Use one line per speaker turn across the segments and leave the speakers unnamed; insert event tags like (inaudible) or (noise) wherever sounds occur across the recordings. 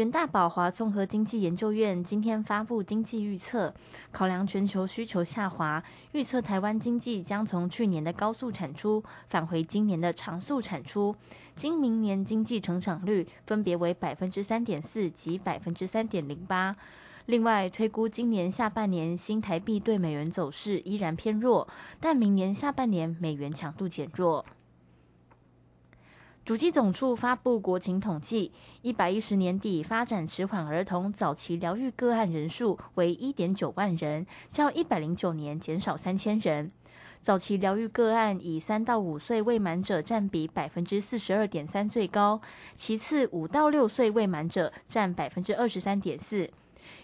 远大宝华综合经济研究院今天发布经济预测，考量全球需求下滑，预测台湾经济将从去年的高速产出返回今年的长速产出，今明年经济成长率分别为百分之三点四及百分之三点零八。另外，推估今年下半年新台币对美元走势依然偏弱，但明年下半年美元强度减弱。主机总处发布国情统计，一百一十年底发展迟缓儿童早期疗愈个案人数为一点九万人，较一百零九年减少三千人。早期疗愈个案以三到五岁未满者占比百分之四十二点三最高，其次五到六岁未满者占百分之二十三点四。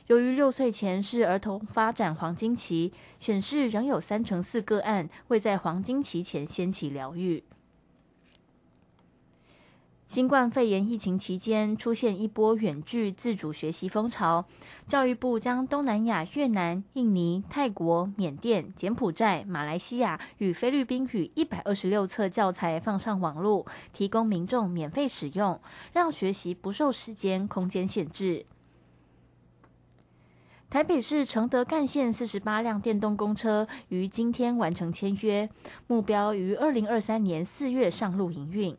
由于六岁前是儿童发展黄金期，显示仍有三成四个案未在黄金期前先起疗愈。新冠肺炎疫情期间，出现一波远距自主学习风潮。教育部将东南亚越南、印尼、泰国、缅甸、柬埔寨、马来西亚与菲律宾语一百二十六册教材放上网络，提供民众免费使用，让学习不受时间、空间限制。台北市承德干线四十八辆电动公车于今天完成签约，目标于二零二三年四月上路营运。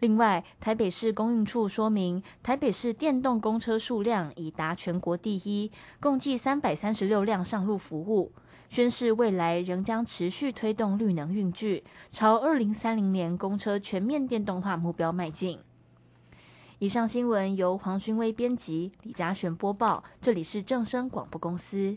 另外，台北市公运处说明，台北市电动公车数量已达全国第一，共计三百三十六辆上路服务，宣示未来仍将持续推动绿能运具，朝二零三零年公车全面电动化目标迈进。以上新闻由黄勋威编辑，李嘉璇播报，这里是正声广播公司。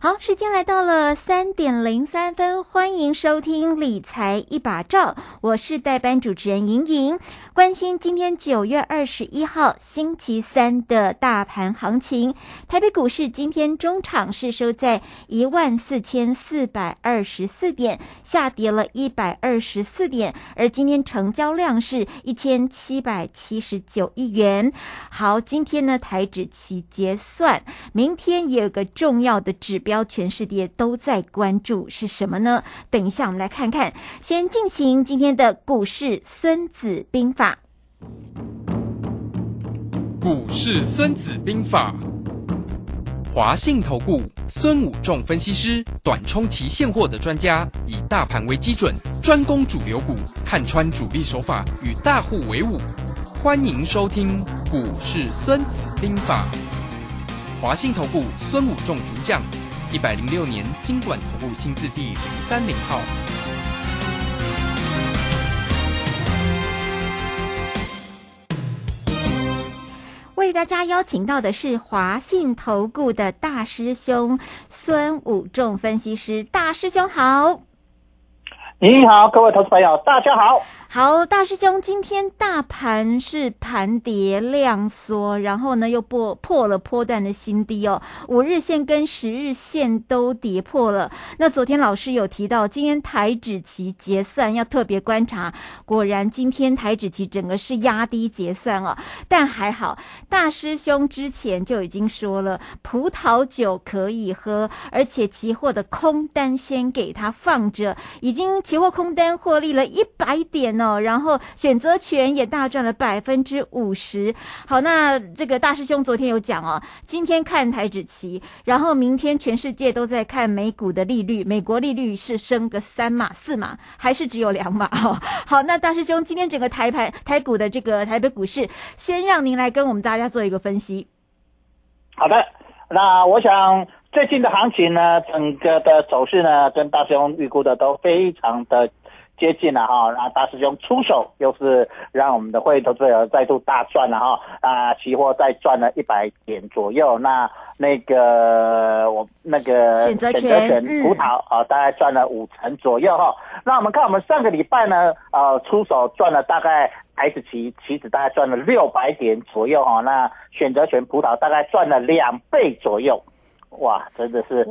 好，时间来到了三点零三分，欢迎收听理财一把照，我是代班主持人莹莹。关心今天九月二十一号星期三的大盘行情，台北股市今天中场是收在一万四千四百二十四点，下跌了一百二十四点，而今天成交量是一千七百七十九亿元。好，今天呢台指期结算，明天也有个重要的指标，标全世界都在关注是什么呢？等一下我们来看看，先进行今天的股市孙子兵法。
股市孙子兵法，华信投顾孙武仲分析师，短冲期现货的专家，以大盘为基准，专攻主流股，看穿主力手法，与大户为伍。欢迎收听股市孙子兵法。华信投顾孙武仲主讲，一百零六年金管投顾新字第零三零号。
为大家邀请到的是华信投顾的大师兄孙武仲分析师，大师兄好。
你好，各位投资朋友，大家好。
好，大师兄，今天大盘是盘跌量缩，然后呢又破破了波段的新低哦，五日线跟十日线都跌破了。那昨天老师有提到，今天台指期结算要特别观察，果然今天台指期整个是压低结算哦，但还好，大师兄之前就已经说了，葡萄酒可以喝，而且期货的空单先给他放着，已经期货空单获利了一百点。哦，然后选择权也大赚了百分之五十。好，那这个大师兄昨天有讲哦，今天看台指期，然后明天全世界都在看美股的利率，美国利率是升个三码四码，还是只有两码？哦，好，那大师兄今天整个台盘台股的这个台北股市，先让您来跟我们大家做一个分析。
好的，那我想最近的行情呢，整个的走势呢，跟大师兄预估的都非常的。接近了哈，那大师兄出手又是让我们的会员投资者再度大赚了哈，啊，期货再赚了一百点左右，那那个我那个
选择权
葡萄啊，大概赚了五成左右哈。那我们看我们上个礼拜呢，呃，出手赚了大概台子期期指大概赚了六百点左右哈，那选择权葡萄大概赚了两倍左右。哇，真的是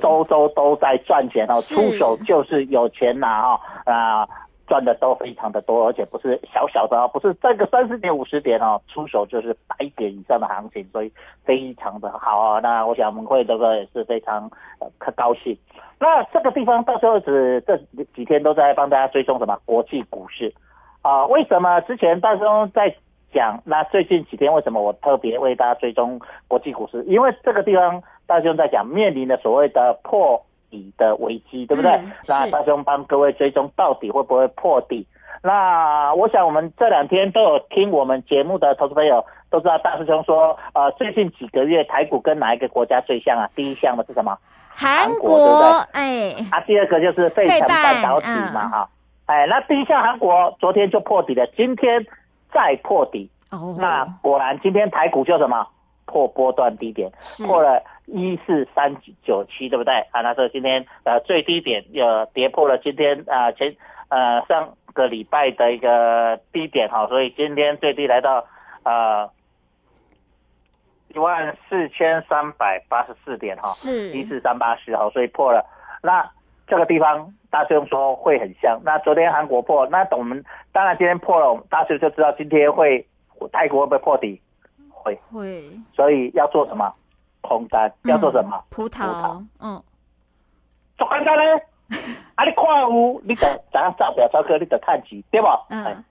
周周都在赚钱哦，出手就是有钱拿哦啊，赚的都非常的多，而且不是小小的哦，不是这个三十点五十点哦，出手就是百点以上的行情，所以非常的好啊。那我想我们会这个也是非常可高兴。那这个地方到时候是这几天都在帮大家追踪什么国际股市啊？为什么之前大兄在讲？那最近几天为什么我特别为大家追踪国际股市？因为这个地方。大兄在讲面临的所谓的破底的危机，对不对？那大兄帮各位追踪到底会不会破底？那我想我们这两天都有听我们节目的投资朋友都知道，大师兄说，呃，最近几个月台股跟哪一个国家最像啊？第一项的是什么？
韩
国，对不对？
哎，
啊，第二个就是费城半导体嘛，哈，哎，那第一项韩国昨天就破底了，今天再破底，哦，那果然今天台股就什么破波段低点，破了。一四三九七，对不对啊？那说今天呃最低点又跌破了今天啊前呃上个礼拜的一个低点哈，所以今天最低来到呃一万四千三百八十四点哈，
是
一四三八十哈，所以破了。那这个地方大师兄说会很像。那昨天韩国破，那我们当然今天破了，大师就知道今天会泰国会不会破底？会
会，
所以要做什么？空单叫做什么？
葡萄，嗯，
做简单呢。(laughs) 啊，你看有，你得怎样照表超哥，你得看起，对不？嗯。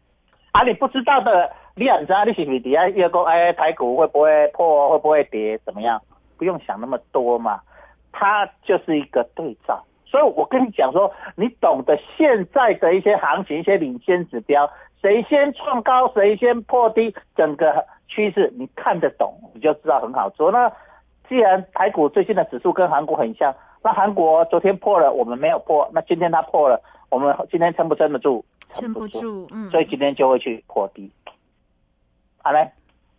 啊，你不知道的，你也知道，你是不是底下要讲，哎，台股会不会破，会不会跌，怎么样？不用想那么多嘛，它就是一个对照。所以我跟你讲说，你懂得现在的一些行情、一些领先指标，谁先创高，谁先破低，整个趋势你看得懂，你就知道很好做。那既然台股最近的指数跟韩国很像，那韩国昨天破了，我们没有破，那今天它破了，我们今天撑不撑得住？
撑不住，嗯，
所以今天就会去破低。好嘞，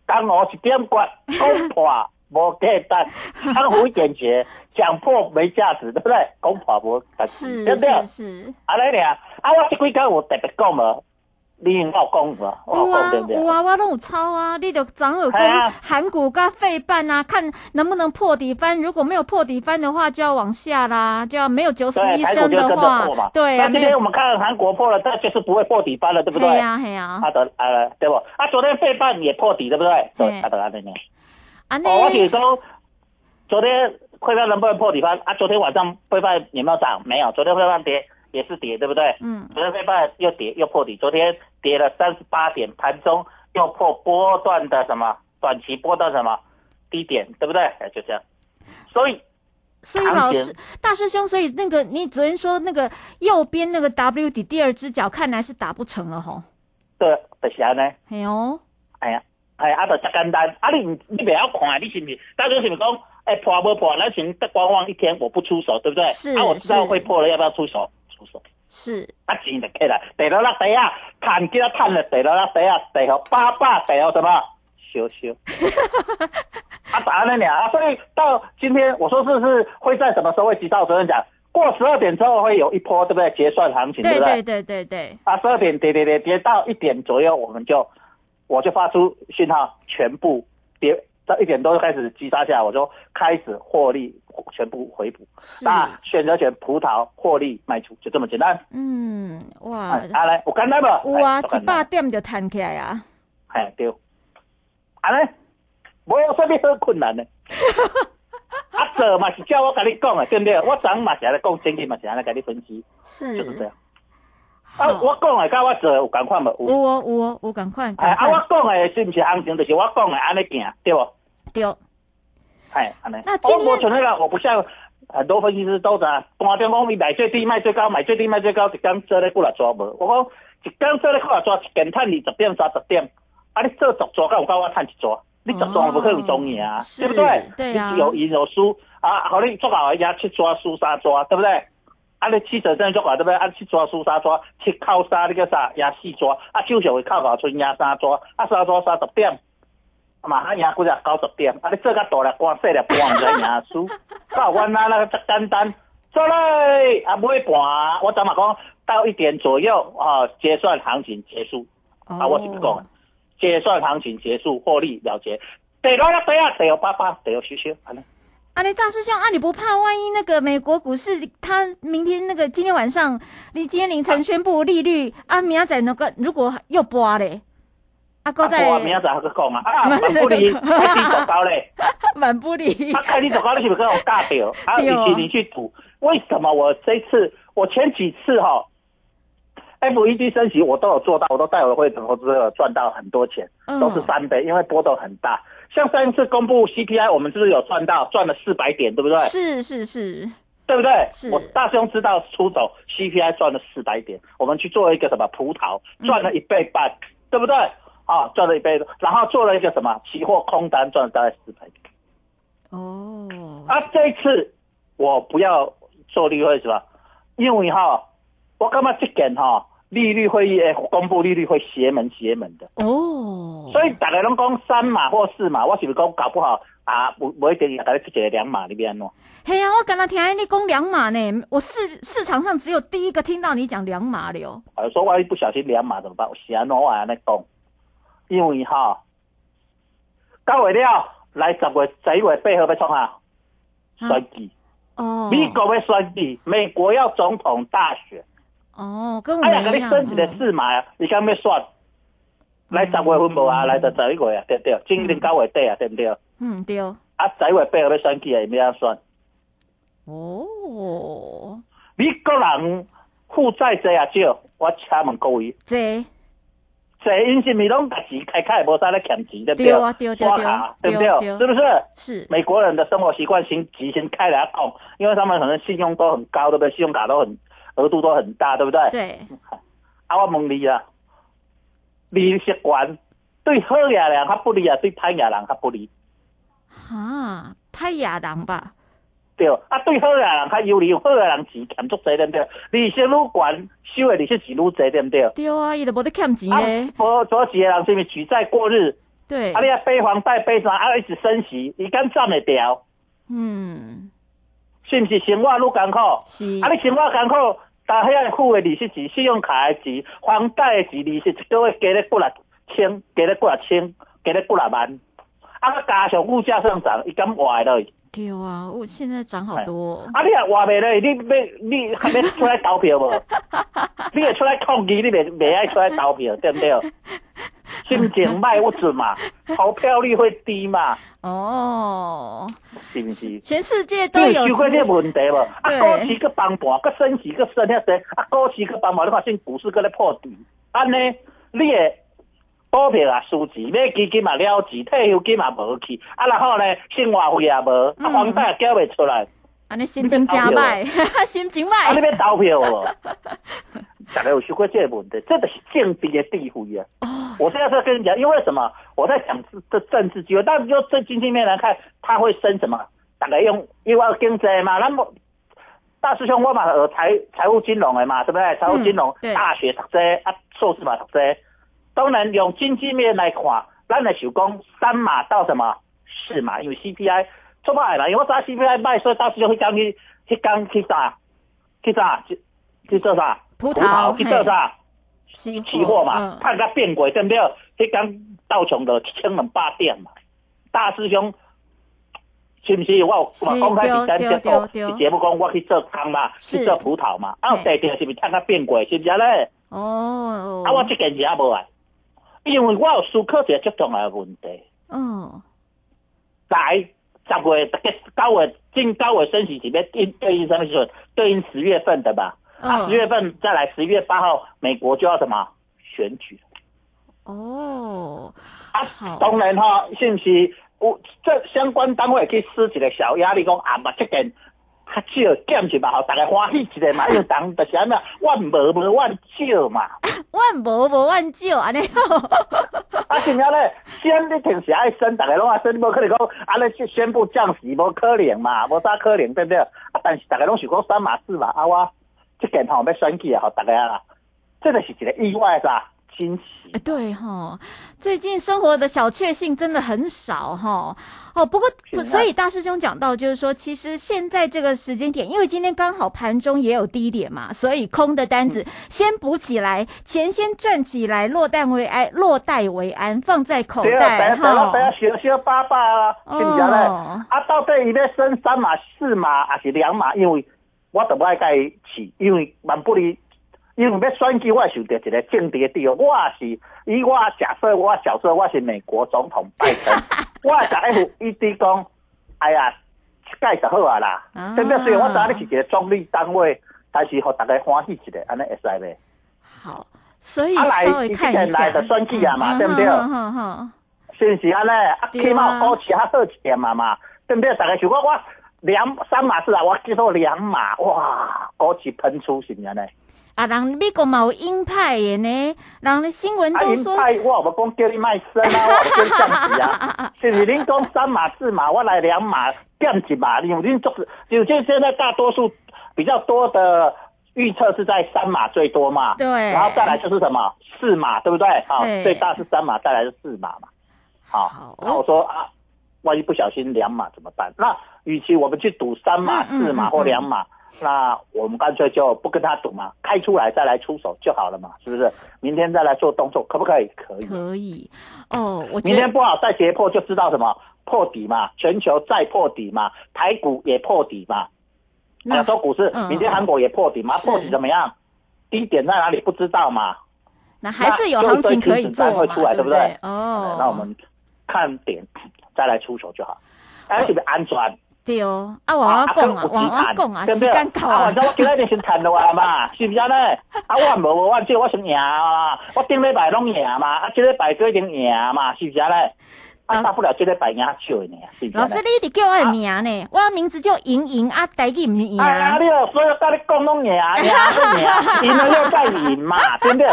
刚好一点关，攻破无价值，康虎点绝，讲破没价值，对不对？攻破无价值，对不对？
是。
阿来俩，啊，我这几天我特别讲了。你有讲无？
有啊，有啊，我拢有抄啊。你就掌有讲韩股跟费半啊，看能不能破底翻。如果没有破底翻的话，就要往下啦，就要没有九死一生的话，对啊。
那今天我们看韩国破了，但就是不会破底翻了，对不对？
对呀，对呀。
啊，得啊，对不？啊，昨天费半也破底，对不对？对，啊，得啊，对呢。
啊，
那我听说昨天费半能不能破底翻？啊，昨天晚上费半有没有涨？没有，昨天费半跌。也是跌，对不对？嗯。昨天飞半又跌又破底，昨天跌了三十八点，盘中又破波段的什么短期波段什么低点，对不对？哎，就这样。所以，
所以老师大师兄，所以那个你昨天说那个右边那个 W 底第二只脚，看来是打不成了吼。
对，就是安尼。
哎呦，
哎呀，哎呀，啊，就真简单。啊，你你不要看，你是不是？大师兄是不是讲，哎，破不破？那先观望一天，我不出手，对不对？
是。
啊，我知道会破了，要不要出手？出手
是
啊，钱就起来，地落那底啊，赚几多赚了，地落那底啊，地好八百，第好什么？羞羞。(laughs) 啊，咋了呢？啊，所以到今天，我说是是会在什么时候会急到？昨天讲过十二点之后会有一波，对不对？结算行情，不对？
对对对对对，
啊，十二点跌跌跌跌到一点左右，我们就我就发出讯号，全部跌到一点多就开始击杀下来，我就开始获利，全部回补。
是，
那选择权葡萄获利卖出，就这么简单。
嗯，哇
啊，，啊来，我简单吧？
有啊，一百点就弹起来啊，
嘿，对。安尼，无有啥物好困难的。(laughs) 啊，做嘛是叫我跟你讲的，对不对？我昨嘛是安尼讲，前日嘛是安尼跟你分析，
是，
就是这样。啊，我讲的甲我做的有共款无？
有
有。
哦有哦，有共款，
哎，
赶
啊，我，讲的是毋是行情，就是我讲的安尼行，对不？
对，
哎，安尼。
那今天
我我像那个，我不像很多分析师都在单中讲，你买最低卖最高，买最低卖最高，一天做咧过来抓无？我讲一天做咧过来抓，一件趁二十点三十点，啊，你做十抓，敢有够我趁一抓？你十抓不可能中赢啊，
是
对不对？
对啊
你有赢有输啊，好，你做好压七抓输三抓，对不对？啊，你七者真做好对不对？啊，七抓输三抓，七靠三那个啥压四抓，啊，手上会靠高村压三抓，啊，三抓三十点。嘛，啊赢几只九十点，啊！你做甲大粒官细粒官，毋知赢输。到阮那那个则简单，做嘞啊，买盘，我怎嘛讲到一点左右啊，结算行情结束。
哦
啊，我是不讲的，结算行情结束，获利了结。第六了对啊，第六八八，第六休休，安尼。
啊，你大师兄啊，你不怕万一那个美国股市，它明天那个今天晚上，你今天凌晨宣布利率啊，明仔载那个如果又拨嘞，啊，哥在
我明仔载还去讲啊，啊，(laughs) 万不离开你走高嘞，(laughs)
满不离，
啊，开你走高你是不是跟我尬掉？(laughs) 啊，
对哦
与其你去赌，为什么我这次我前几次哈、FED 升息我都有做到，我都带我的会投资者赚到很多钱，
嗯
都是三倍，因为波动很大。像上一次公布 CPI，我们是不是有赚到赚了四百点，对不对？
是是是，
对不对？
是
我大兄知道出走 CPI 赚了四百点，我们去做一个什么葡萄赚了一倍半，对不对？啊，赚了一倍，然后做了一个什么期货空单赚了大概四倍。
哦，
啊，这一次我不要做例会是吧？因为哈，我感觉这件哈利率会议诶公布利率会邪门邪门的，
哦，
所以大家拢讲三码或四码，我是不是讲搞不好啊？不不一定也大家出一个两码，你变安怎？
嘿呀、我刚刚听你讲两码呢，我市市场上只有第一个听到你讲两码的哦。
啊，说万一不小心两码怎么办？我安怎我安尼讲？因为哈，九月了，来十月、十一月八号要创啊选举，
哦，
美国要选举，美国要总统大选。
哦，跟我
哎呀，
们一样。
给你升一个
哦
四码，你敢要选？来十月份无啊？来到十一月啊，对不对？今年九月底啊，对不对？
嗯，对哦。
啊，十一月八号要选举啊，要安选？
哦，
美国人负债侪啊少？我请问各位，
这
这因是咪拢把钱开开，无啥咧欠钱，对不
对啊对对
刷卡对不对？
对对
是不是？
是
美国人的生活习惯先提前开来讲，因为他们可能信用都很高，对不对？信用卡都很额度都很大，对不对？
对，
啊，我问你啊，你习惯对好野人较不利啊，对歹野人较不利，
哈，歹亚人吧？
对。啊，对好野人较有利，好野人钱欠足侪，对不对？利息愈悬，收的利息是愈侪，对不对？
对啊，伊都无得欠钱
啊
咧。，
无做几个人是毋是举债过日？
对
啊，，你啊背房贷背啥？啊，一直升息，伊敢赚得掉？
嗯，
是毋是生活愈艰苦？
是。
啊，你生活艰苦，但遐个付的利息钱、信用卡的钱、房贷的钱，利息一个月加咧几若千，加咧几若千，加咧几若万，啊，加上物价上涨，伊敢活会落去？
对啊，我现在涨好多哦。
啊，你也活袂落去，你要你还要出来投票无？(laughs) 你会出来抗议，你袂袂爱出来投票，对不对？(laughs) 心情卖不准嘛，投票率会低嘛，
哦，
是不是？
全世界都有知
有想过这问题无？啊，
对
股市个崩盘，个升息个升遐些，啊，股市个崩盘，你看现股市个咧破底，安尼你的股票啊输钱，买基金嘛了钱，退休金嘛无去，啊，然后呢，生活费也无，房贷也缴袂出来，
安尼心情真歹，(laughs) 心情
啊，你
歹。
要投票无？(laughs) 大家有想过这个问题，这个是政治的地位啊。
哦，
我现在在跟你讲，因为什么？我在讲这政治机会，但是就这经济面来看，它会升什么？大概用因为经济嘛，那么大师兄我嘛有财财务金融的嘛，对不对？财务金融、
对
大学读这啊，硕士嘛读这，当然用经济面来看，咱来想讲三码到什么四码，因为 CPI 出歹嘛，因为我知 CPI 卖，所以大师兄去讲去去讲去啥去啥？去去做啥？
葡萄
去做啥？
期
期货嘛，
嗯
看个变轨对不对？迄天道琼的一千两百点嘛，大师兄。是不是我我公开第三
对
节
对对
目节目讲我去做汤嘛，去做葡萄嘛，啊，有
嘿
地定是不是探个变贵？是不是咧？
哦，
啊，我这件事也无啊，因为我有思考一个最重要的问题。
嗯，
来十月大概九月近九月升息是要应对应什么时阵？对应十月份的吧？啊，
嗯
十月份再来十月八号，美国就要什么选举？
哦，
啊
好，
当然哈、是不是有这相关单位去施一个小压力，讲啊嘛，这件较少减一嘛，吼，大家欢喜一下嘛，因为当就是安尼，万无无万少嘛。
万无无万少安尼，(laughs)
啊，是了咧，先你平时爱升，大家拢爱升，无可能讲安尼去宣布降息，无可能嘛，无啥可能，对不对？啊，但是大家拢想讲三码四嘛，啊我即件吼要选举啊，吼大家啊，这个是一个意外啥惊喜
哎，。对哈，最近生活的小确幸真的很少哈。哦，不过所以大师兄讲到，就是说，其实现在这个时间点，因为今天刚好盘中也有低点嘛，所以空的单
嗯
子先补起来，钱先赚起来，落袋为安，落袋为安，放在口袋哈
等。下小小巴巴啊，是不是咧？
哦
啊，到底伊要升三码、四码还是两码？因为我都不爱甲伊试，因为万不离，因为要选举，我会受到一个政治的地位。我也是以我假设我小说我是美国总统拜登，(laughs) 我会甲 FED 讲，哎呀，盖就好啊啦
啊，
对不对？虽然我知道你是一个中立单位，但是互大家欢喜一个，安尼会使袂？
好，所以稍微看一
来的选举啊嘛对不对
嗯哼哼
是不是安尼？啊，起码保持较好一点嘛嘛，对不对？大家想我我两三码事啊，我记到两码，哇，股市喷出是不是安尼？
啊，人美国嘛有鹰派的呢，人的新闻都说，
派我有讲叫你卖身啊，(laughs) 我有叫降息啊，是不是？恁讲三码四码，我来两码降一码，因为恁做，就就现在大多数比较多的预测是在三码最多嘛，
对
然后再来就是什么四码，对不对？好，
对
最大是三码，再来是四码嘛。好
好，
那我说啊，万一不小心两码怎么办？那与其我们去赌三码、四码
嗯
或两码，那我们干脆就不跟他赌嘛，开出来再来出手就好了嘛，是不是？明天再来做动作，可不可以？可以。
可以哦，我
明天不好再跌破，就知道什么破底嘛，全球再破底嘛，台股也破底嘛，
那
亚洲股市
嗯
明天韩国也破底嘛，破底怎么样？低点在哪里不知道嘛？
那还是有行情可以做
会出来
对不
对不对
哦，
那我们看点再来出手就好，而且安全。
对哦，啊，我我讲啊，往我讲啊，时间到啊
我今仔日先谈落来嘛，(laughs) 是不是安尼？啊，我无无，我即我先赢啊，我顶礼拜拢赢嘛，啊，即礼拜都一定赢嘛，是不是安尼？啊，大不了这礼拜赢少一点，是不是
老师？你得叫我的名呢，我的名字叫莹莹啊，代记不是莹
啊，啊，你有所有跟你讲拢赢，(laughs) 赢个赢，赢了又再赢嘛，对不对？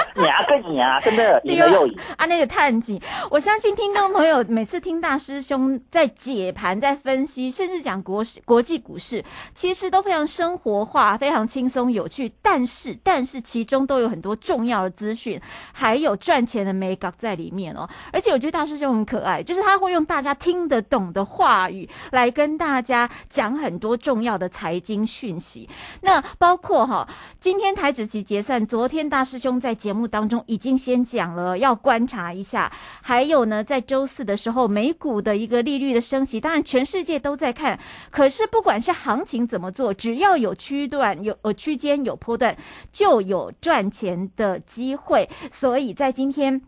(laughs) 又赢。
啊，那个探景，我相信听众朋友每次听大师兄在解盘、在分析，甚至讲国、国际股市，其实都非常生活化、非常轻松有趣。但是，但是其中都有很多重要的资讯，还有赚钱的美感在里面哦。而且我觉得大师兄很可爱，就是他会用大家听得懂的话语来跟大家讲很多重要的财经讯息。那包括哈，今天台指期结算，昨天大师兄在节目当中已经先讲了，要观察一下。还有呢，在周四的时候，美股的一个利率的升息，当然全世界都在看。可是不管是行情怎么做，只要有区段、有呃区间、有波段，就有赚钱的机会。所以在今天。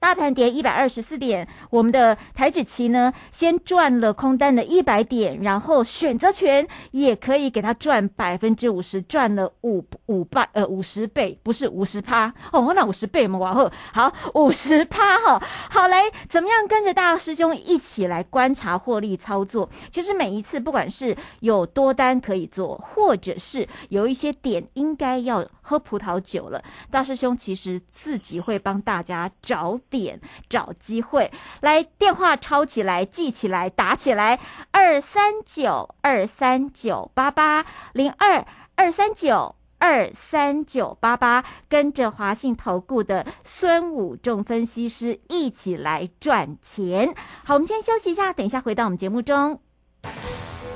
大盘跌一百二十四点，我们的台指期呢，先赚了空单的一百点，然后选择权也可以给它赚百分之五十，赚了五五倍呃五十倍，不是五十趴哦，那五十倍嘛，往后好五十趴哈，好来怎么样跟着大师兄一起来观察获利操作？其实每一次不管是有多单可以做，或者是有一些点应该要喝葡萄酒了，大师兄其实自己会帮大家找点、找机会。来，电话抄起来、记起来、打起来，二三九二三九八八零二二三九。二三九八八，跟着华信投顾的孙武仲分析师一起来赚钱。好，我们先休息一下，等一下回到我们节目中。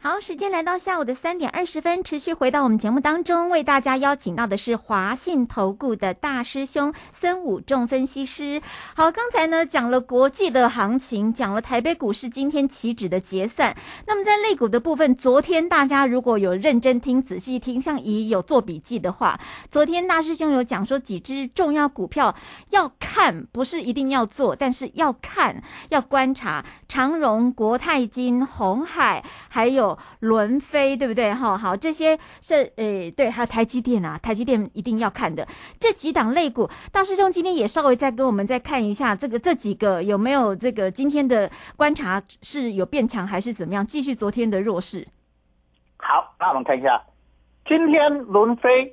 好，时间来到下午的三点二十分，持续回到我们节目当中，为大家邀请到的是华信投顾的大师兄孙武仲分析师。好，刚才呢讲了国际的行情，讲了台北股市今天期指的结算。那么在类股的部分，昨天大家如果有认真听、仔细听，像乙有做笔记的话，昨天大师兄有讲说几只重要股票要看，不是一定要做，但是要看、要观察，长荣、国泰金、红海，还有。轮飞对不对？哈，好，这些是诶，对，还有台积电啊，台积电一定要看的这几档类股。大师兄今天也稍微再跟我们再看一下，这个这几个有没有这个今天的观察是有变强还是怎么样？继续昨天的弱势。
好，那我们看一下，今天轮飞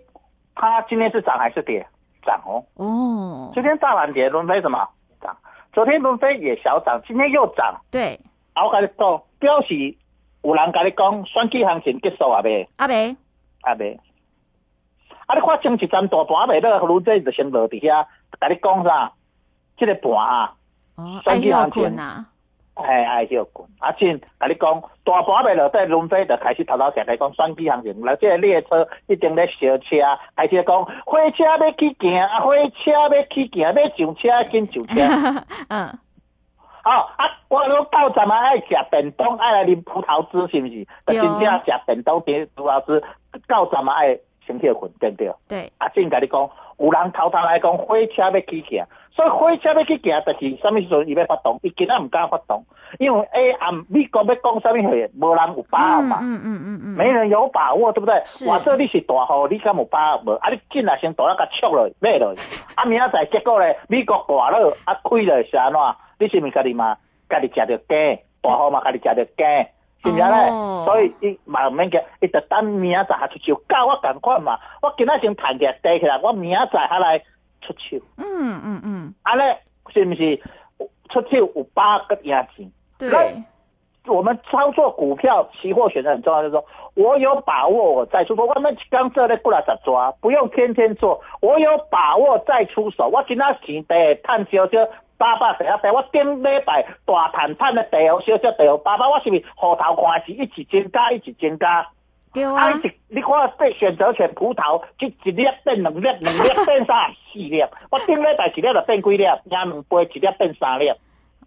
它今天是涨还是跌？涨哦。
哦。
今天大盘跌，轮飞什么？涨。昨天轮飞也小涨，今天又涨。
对。
我跟你讲，表示。有人甲你讲选举行情结束啊？未？
啊未？
啊未？啊！你看前一站大盘未？那个卢仔就先落伫遐，甲你讲啥？即个盘啊，
选举行情啊，
哎哎，休困。啊，先甲你讲，大盘未落，在轮飞就开始头头先来讲选举行情，来即个列车一定咧烧车，开始讲火车要去行，啊，火车要去行，要上车紧上车。(laughs)
嗯。
哦啊！我讲到站啊，爱食便当，爱来啉葡萄汁，是毋是？但真正食便当点葡萄汁，到站啊爱先去困，对不对？
对。
啊，正甲你讲，有人偷偷来讲火车要起行，所以火车要去行，就是什么时阵伊要发动？伊今仔毋敢发动，因为 A 暗美国要讲什么货，无人有把握嘛。
嗯嗯嗯嗯。
没人有把握，对不对？
是。
话说你是大户，你敢有把握无？啊，你进来先大一甲戳落，买落。(laughs) 啊，明仔载结果咧，美国挂了，啊，开了是安怎？你是毋是家己嘛？家己食着鸡，大号嘛家己食着鸡，是毋是咧？所以伊嘛毋免惊，伊就等明仔载出手，教我共款嘛。我今仔先谈起来低起来，我明仔载下来出手。
嗯嗯嗯。
安尼是不是出去有八个押金？
对。
我们操作股票期货选择很重要，就是说我有把握我再出手。我们刚这咧过来十抓，不用天天做，我有把握再出手。我今仔钱得赚少少。八百十一百，我顶礼拜大谈判的地哦，小小地哦，八百，我是不是后头看是一直增加，一直增加？
对啊。
一直你看对选择权葡萄，就一粒变两粒，两粒变三四粒。我顶礼拜一粒就变几粒，赢两杯一粒变三粒。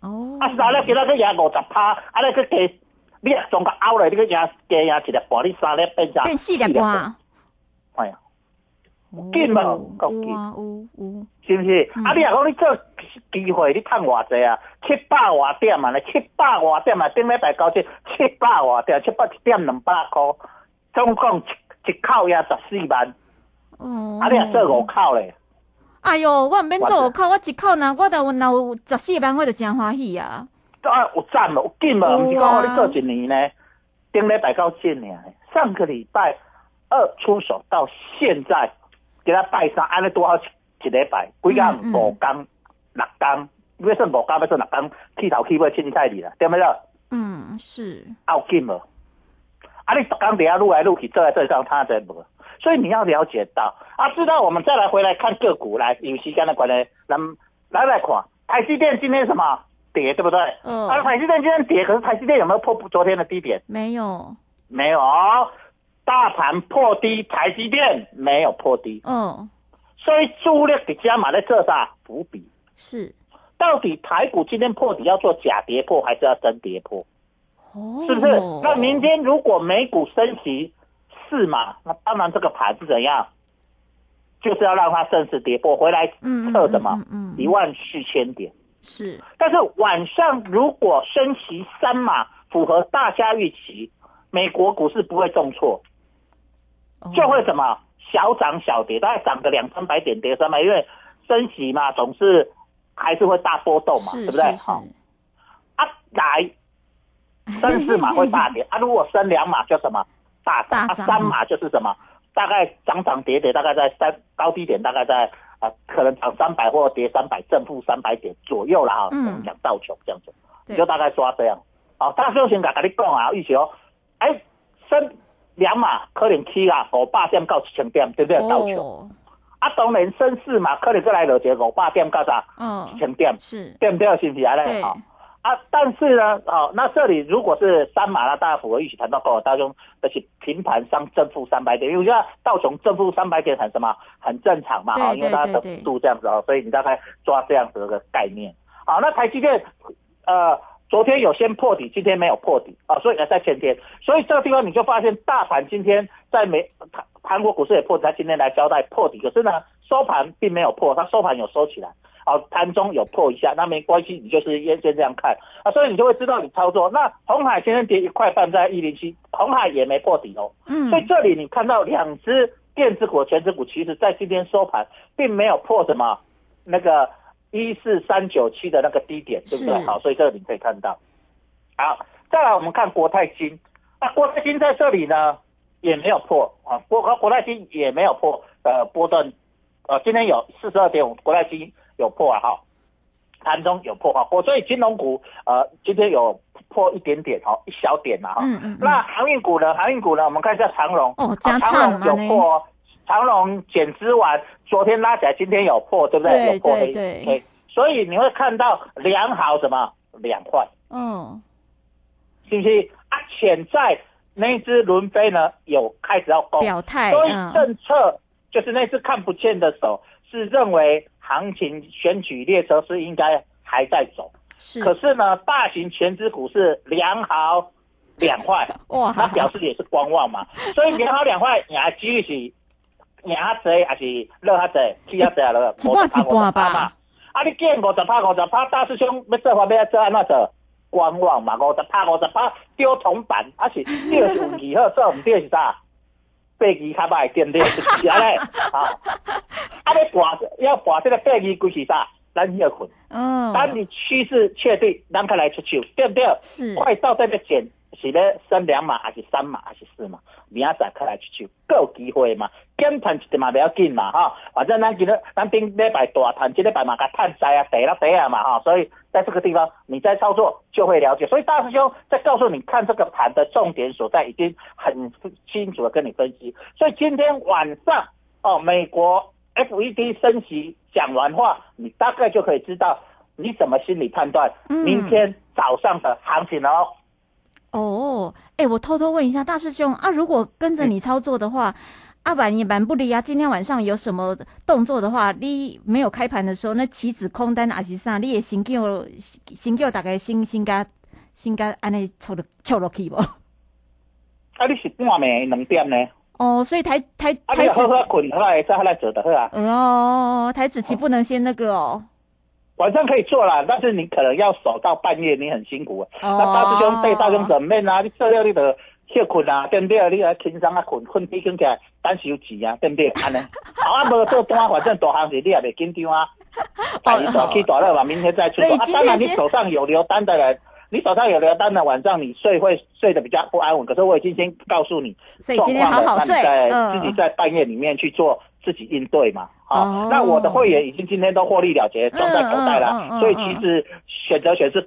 哦。
啊，三粒今仔去赢五十趴，啊，你去加，你总个拗来，你去赢加赢一粒半，你三粒变三？
变四粒半。
哎呀。紧嘛，够紧，是不是？啊，你若讲你做机会，你趁偌济啊？七百外点嘛，七百外点嘛，顶礼拜交这七百外点，七百一点两百块，总共一一口也十四万。
哦。
啊，你若做五口咧？
哎哟，我毋免做五口，我一口呢，我都若有十四万，我就真欢喜啊！
啊，有赚无？有紧无？毋是讲你做一年呢？顶礼拜交这年，上个礼拜二出手到现在。给他拜三，安尼多少一礼拜？几工五工六工，要算五工，要算六工，剃头剃尾凊彩你啦，对不对？
嗯，是。
拗劲无？啊，你逐工底下撸来撸去，这来这上他在无？所以你要了解到啊，知道我们再来回来看个股来，有时间的关系，咱来来看台积电今天什么跌，对不对？
嗯。
啊，台积电今天跌，可是台积电有没有破昨天的低点？
没有，
没有。大盘破低，台积电没有破低，
嗯，
所以主力的加码在这啥伏笔？
是，
到底台股今天破底要做假跌破，还是要真跌破？
哦，
是不是？那明天如果美股升息四嘛，那当然这个盘是怎样？就是要让它顺势跌破回来测什么？
嗯，
一万四千点
是。
但是晚上如果升息三码，符合大家预期，美国股市不会重挫。就会什么小涨小跌，大概涨个两三百点，跌三百，因为升息嘛，总是还是会大波动嘛，对不对？好，啊，来 (laughs) 升四码会大跌啊，如果升两码叫什么大涨，啊，
大涨
三码就是什么，大概涨涨跌跌，大概在三高低点，大概在啊、可能涨三百或跌三百，正负三百点左右啦哈。
嗯
我们讲道琼这样子，你就大概抓这样。好，大休先甲跟你讲啊，意思哦，哎，升两码可能起啊五百点到一千点，对不对？道琼。
哦，
啊，当然升四码可能过来落一个五百点到啥
嗯
一，千点，
是，
对不对？是不是啊？
对
嘞，好。啊，但是呢，哦，那这里如果是三马拉大家符合预期谈到高，大中而且平盘上正负三百点，因为现在道琼正负三百点很什么，很正常嘛，
对
哈，因为它的幅度这样子哦，所以你大概抓这样子的概念。好，那台积电，呃，昨天有先破底，今天没有破底啊，所以呢在前天，所以这个地方你就发现大盘今天在美韩韩国股市也破底，它今天来交代破底，可是呢收盘并没有破，它收盘有收起来。好，盘中有破一下，那没关系，你就是先先这样看。啊，所以你就会知道你操作。那红海先生跌一块半，在一零七，红海也没破底哦，
嗯。
所以这里你看到两只电子股、全指股，其实在今天收盘并没有破什么那个一四三九七的那个低点，对不对？好，所以这个你可以看到。好，再来我们看国泰金，那国泰金在这里呢也没有破。啊，国国泰金也没有破呃波段，呃今天有四十二点五，国泰金有破啊哈，盘中有破啊，我所以金融股呃今天有破一点点哦，一小点嘛哈。
嗯嗯嗯。
那航运股呢？航运股呢？我们看一下长荣
哦
长荣
唱嘛呢
有破哦，长荣减资完，昨天拉起来，今天有破，对不对？
对
有破黑
对。对
所以你会看到良好什么？两块，
嗯，
是不是？啊，潜在那一只轮飞呢有开始要攻，
表态，
所以
嗯，
政策就是那只看不见的手是认为行情选举列车是应该还在走，
是，
可是呢，大型全资股是良好两块。(laughs)
哇，
那表示也是观望嘛，(laughs) 所以两好两坏，你还继续是赢较济，还是落较济，起较济啊？落
一半一半吧
嘛。啊，你见五十趴五十趴，大师兄要做法要做安怎做？观望嘛，五十趴五十趴丢铜板，啊是丢是运气好，做唔对是啥？背机较歹，对不对？(laughs) 是安尼，啊，啊你跋要跋这个飞机规是啥？咱要困。
嗯，
当你趋势确定，咱开来出手，对不对？
是
快到这个减是咧升两码还是三码还是四码？明仔载开来去手，各有机会嘛。减赚一点嘛不要紧嘛哈，反正咱今日咱顶礼拜大赚，今礼拜嘛甲赚在啊，得了得啊嘛哈，所以在这个地方你在操作就会了解。所以大师兄在告诉你看这个盘的重点所在，已经很清楚的跟你分析。所以今天晚上哦，美国 FED 升息讲完话，你大概就可以知道你怎么心理判断
嗯
明天早上的行情哦。
哦，哎，我偷偷问一下大师兄啊，如果跟着你操作的话，阿板也蛮不离啊。今天晚上有什么动作的话，你没有开盘的时候，那棋子空单还是啥，你也先叫先叫大概先先甲先甲安尼抽落抽落去无？
啊，你是半暝两点呢？
哦，所以台台
啊，
台指
你就好好困，好来再好来做的好啊。
哦，台指期不能先那个哦。
晚上可以做啦，但是你可能要守到半夜，你很辛苦那大师兄对大兄怎面啊？你做了你就歇困啊，对不对？你来轻松啊困，困起困起来，等收钱啊，对不对？安 (laughs) 尼，啊无做单，反正大行情你也袂紧张啊。大起大起大了嘛，明天再啊。当然，你手上有留单的人，你手上有留单的，晚上你睡会睡得比较不安稳。可是我已经先告诉你，
所以今天好好睡
在自己在半夜里面去做自己应对嘛。好、
哦
那我的会员已经今天都获利了结，装在口袋了，所以其实选择权是